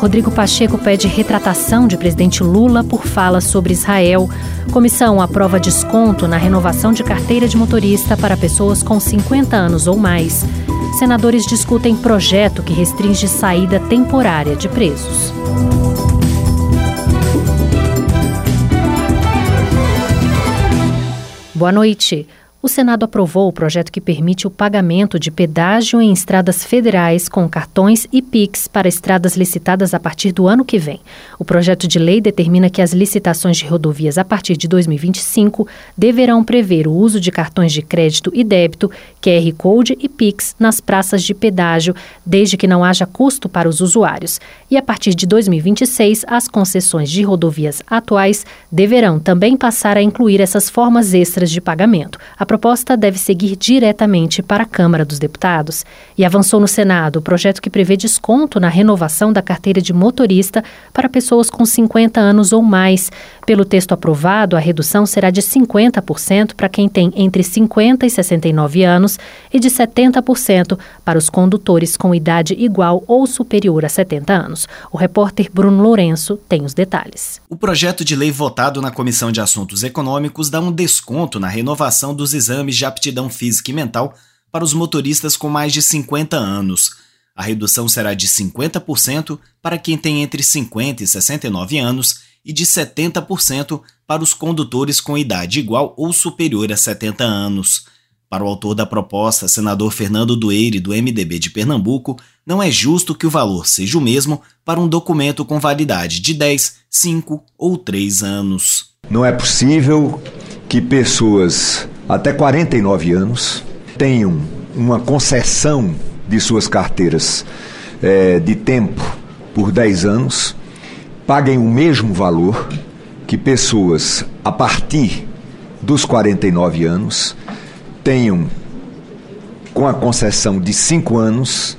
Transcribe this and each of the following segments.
Rodrigo Pacheco pede retratação de presidente Lula por fala sobre Israel. Comissão aprova desconto na renovação de carteira de motorista para pessoas com 50 anos ou mais. Senadores discutem projeto que restringe saída temporária de presos. Boa noite. O Senado aprovou o projeto que permite o pagamento de pedágio em estradas federais com cartões e PIX para estradas licitadas a partir do ano que vem. O projeto de lei determina que as licitações de rodovias a partir de 2025 deverão prever o uso de cartões de crédito e débito, QR Code e PIX nas praças de pedágio, desde que não haja custo para os usuários. E a partir de 2026, as concessões de rodovias atuais deverão também passar a incluir essas formas extras de pagamento. A proposta deve seguir diretamente para a Câmara dos Deputados e avançou no Senado o projeto que prevê desconto na renovação da carteira de motorista para pessoas com 50 anos ou mais. Pelo texto aprovado, a redução será de 50% para quem tem entre 50 e 69 anos e de 70% para os condutores com idade igual ou superior a 70 anos. O repórter Bruno Lourenço tem os detalhes. O projeto de lei votado na Comissão de Assuntos Econômicos dá um desconto na renovação dos exames de aptidão física e mental para os motoristas com mais de 50 anos. A redução será de 50% para quem tem entre 50 e 69 anos e de 70% para os condutores com idade igual ou superior a 70 anos. Para o autor da proposta, senador Fernando Dueire, do MDB de Pernambuco, não é justo que o valor seja o mesmo para um documento com validade de 10, 5 ou 3 anos. Não é possível que pessoas até 49 anos tenham uma concessão de suas carteiras é, de tempo por 10 anos, paguem o mesmo valor que pessoas a partir dos 49 anos tenham com a concessão de 5 anos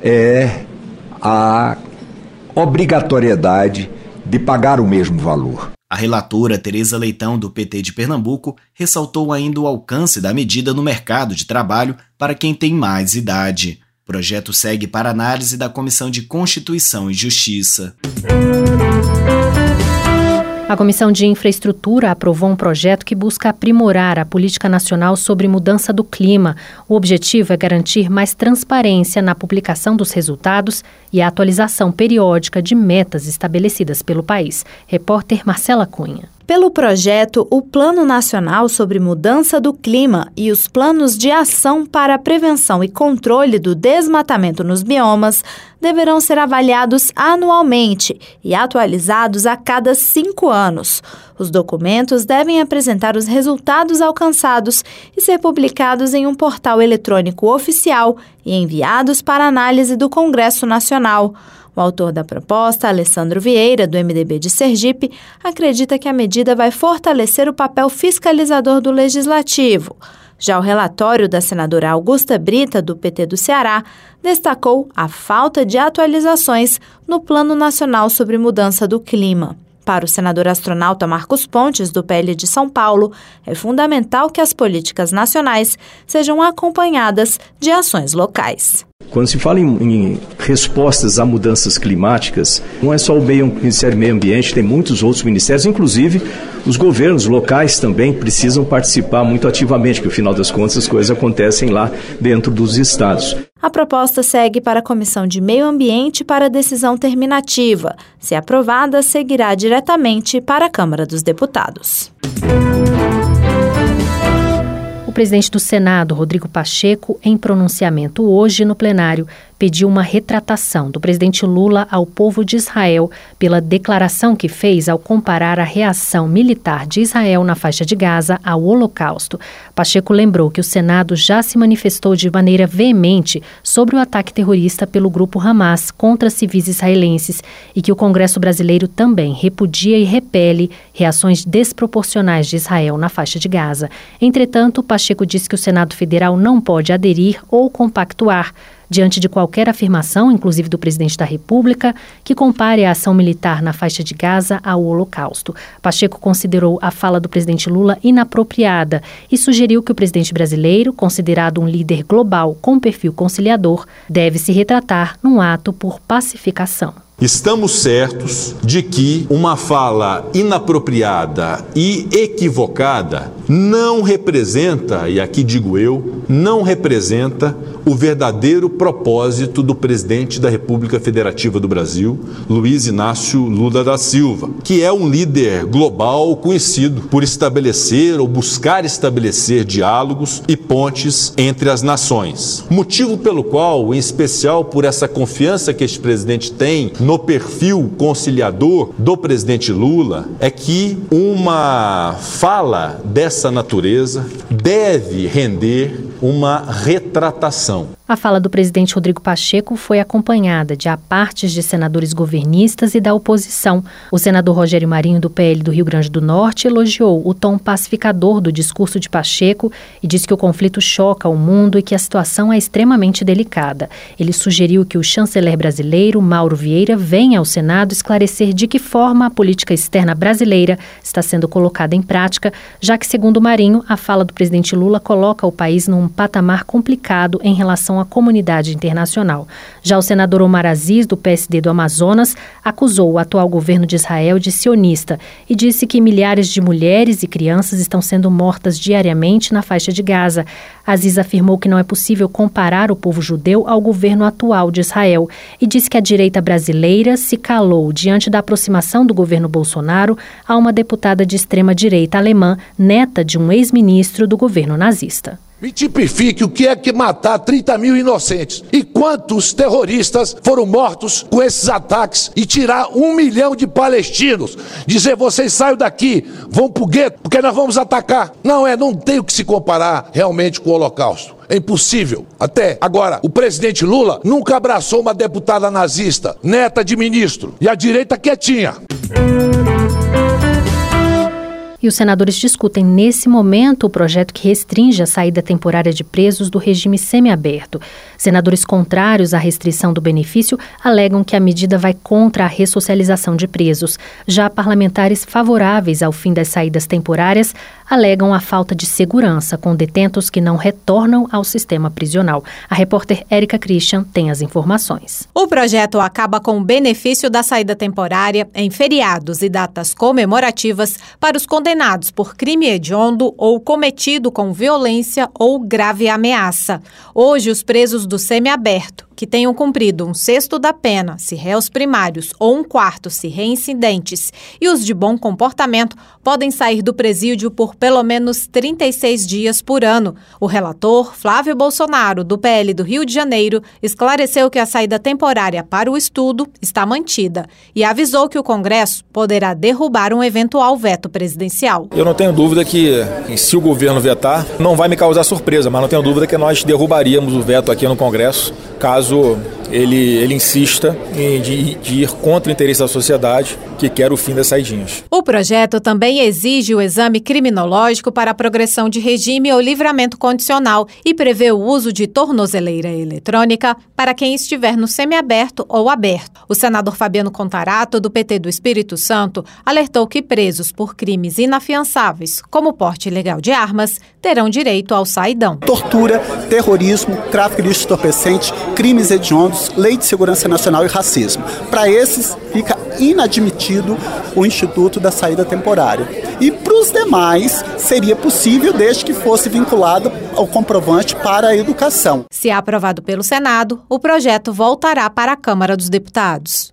é a obrigatoriedade de pagar o mesmo valor. A relatora Tereza Leitão, do PT de Pernambuco, ressaltou ainda o alcance da medida no mercado de trabalho para quem tem mais idade. Projeto segue para análise da Comissão de Constituição e Justiça. A Comissão de Infraestrutura aprovou um projeto que busca aprimorar a política nacional sobre mudança do clima. O objetivo é garantir mais transparência na publicação dos resultados e a atualização periódica de metas estabelecidas pelo país. Repórter Marcela Cunha. Pelo projeto, o Plano Nacional sobre Mudança do Clima e os Planos de Ação para a Prevenção e Controle do Desmatamento nos Biomas deverão ser avaliados anualmente e atualizados a cada cinco anos. Os documentos devem apresentar os resultados alcançados e ser publicados em um portal eletrônico oficial e enviados para análise do Congresso Nacional. O autor da proposta, Alessandro Vieira, do MDB de Sergipe, acredita que a medida vai fortalecer o papel fiscalizador do legislativo. Já o relatório da senadora Augusta Brita, do PT do Ceará, destacou a falta de atualizações no Plano Nacional sobre Mudança do Clima. Para o senador astronauta Marcos Pontes, do PL de São Paulo, é fundamental que as políticas nacionais sejam acompanhadas de ações locais. Quando se fala em, em, respostas a mudanças climáticas, não é só o Ministério do Meio Ambiente, tem muitos outros ministérios, inclusive os governos locais também precisam participar muito ativamente, porque, afinal das contas, as coisas acontecem lá dentro dos estados. A proposta segue para a Comissão de Meio Ambiente para decisão terminativa. Se aprovada, seguirá diretamente para a Câmara dos Deputados presidente do Senado, Rodrigo Pacheco, em pronunciamento hoje no plenário, pediu uma retratação do presidente Lula ao povo de Israel pela declaração que fez ao comparar a reação militar de Israel na faixa de Gaza ao Holocausto. Pacheco lembrou que o Senado já se manifestou de maneira veemente sobre o ataque terrorista pelo grupo Hamas contra civis israelenses e que o Congresso brasileiro também repudia e repele reações desproporcionais de Israel na faixa de Gaza. Entretanto, Pacheco disse que o Senado Federal não pode aderir ou compactuar diante de qualquer afirmação, inclusive do presidente da República, que compare a ação militar na faixa de Gaza ao Holocausto. Pacheco considerou a fala do presidente Lula inapropriada e sugeriu que o presidente brasileiro, considerado um líder global com perfil conciliador, deve se retratar num ato por pacificação. Estamos certos de que uma fala inapropriada e equivocada não representa, e aqui digo eu, não representa o verdadeiro propósito do presidente da República Federativa do Brasil, Luiz Inácio Lula da Silva, que é um líder global conhecido por estabelecer ou buscar estabelecer diálogos e pontes entre as nações. Motivo pelo qual, em especial por essa confiança que este presidente tem no perfil conciliador do presidente Lula, é que uma fala dessa natureza deve render uma retratação. A fala do presidente Rodrigo Pacheco foi acompanhada de apartes de senadores governistas e da oposição. O senador Rogério Marinho, do PL do Rio Grande do Norte, elogiou o tom pacificador do discurso de Pacheco e disse que o conflito choca o mundo e que a situação é extremamente delicada. Ele sugeriu que o chanceler brasileiro, Mauro Vieira, venha ao Senado esclarecer de que forma a política externa brasileira está sendo colocada em prática, já que, segundo Marinho, a fala do presidente Lula coloca o país num patamar complicado em relação à comunidade internacional. Já o senador Omar Aziz, do PSD do Amazonas, acusou o atual governo de Israel de sionista e disse que milhares de mulheres e crianças estão sendo mortas diariamente na faixa de Gaza. Aziz afirmou que não é possível comparar o povo judeu ao governo atual de Israel e disse que a direita brasileira se calou diante da aproximação do governo Bolsonaro a uma deputada de extrema-direita alemã, neta de um ex-ministro do governo nazista. Me tipifique o que é que matar 30 mil inocentes. E quantos terroristas foram mortos com esses ataques e tirar um milhão de palestinos. Dizer vocês saiam daqui, vão pro gueto, porque nós vamos atacar. Não é, não tem o que se comparar realmente com o Holocausto. É impossível. Até agora, o presidente Lula nunca abraçou uma deputada nazista, neta de ministro, e a direita quietinha. E os senadores discutem nesse momento o projeto que restringe a saída temporária de presos do regime semiaberto. Senadores contrários à restrição do benefício alegam que a medida vai contra a ressocialização de presos. Já parlamentares favoráveis ao fim das saídas temporárias alegam a falta de segurança com detentos que não retornam ao sistema prisional. A repórter Érica Christian tem as informações. O projeto acaba com o benefício da saída temporária em feriados e datas comemorativas para os condenados por crime hediondo ou cometido com violência ou grave ameaça. Hoje, os presos do semiaberto que tenham cumprido um sexto da pena, se réus primários, ou um quarto, se reincidentes, e os de bom comportamento, podem sair do presídio por pelo menos 36 dias por ano. O relator, Flávio Bolsonaro, do PL do Rio de Janeiro, esclareceu que a saída temporária para o estudo está mantida e avisou que o Congresso poderá derrubar um eventual veto presidencial. Eu não tenho dúvida que, se o governo vetar, não vai me causar surpresa, mas não tenho dúvida que nós derrubaríamos o veto aqui no Congresso, caso caso ele, ele insista em de, de ir contra o interesse da sociedade que quer o fim das saidinhas. O projeto também exige o exame criminológico para a progressão de regime ou livramento condicional e prevê o uso de tornozeleira eletrônica para quem estiver no semiaberto ou aberto. O senador Fabiano Contarato, do PT do Espírito Santo, alertou que presos por crimes inafiançáveis, como porte ilegal de armas, terão direito ao saidão. Tortura, terrorismo, tráfico de entorpecente, crimes hediondos, lei de segurança nacional e racismo. Para esses, fica inadmitido o instituto da saída temporária. E para os demais, seria possível desde que fosse vinculado ao comprovante para a educação. Se aprovado pelo Senado, o projeto voltará para a Câmara dos Deputados.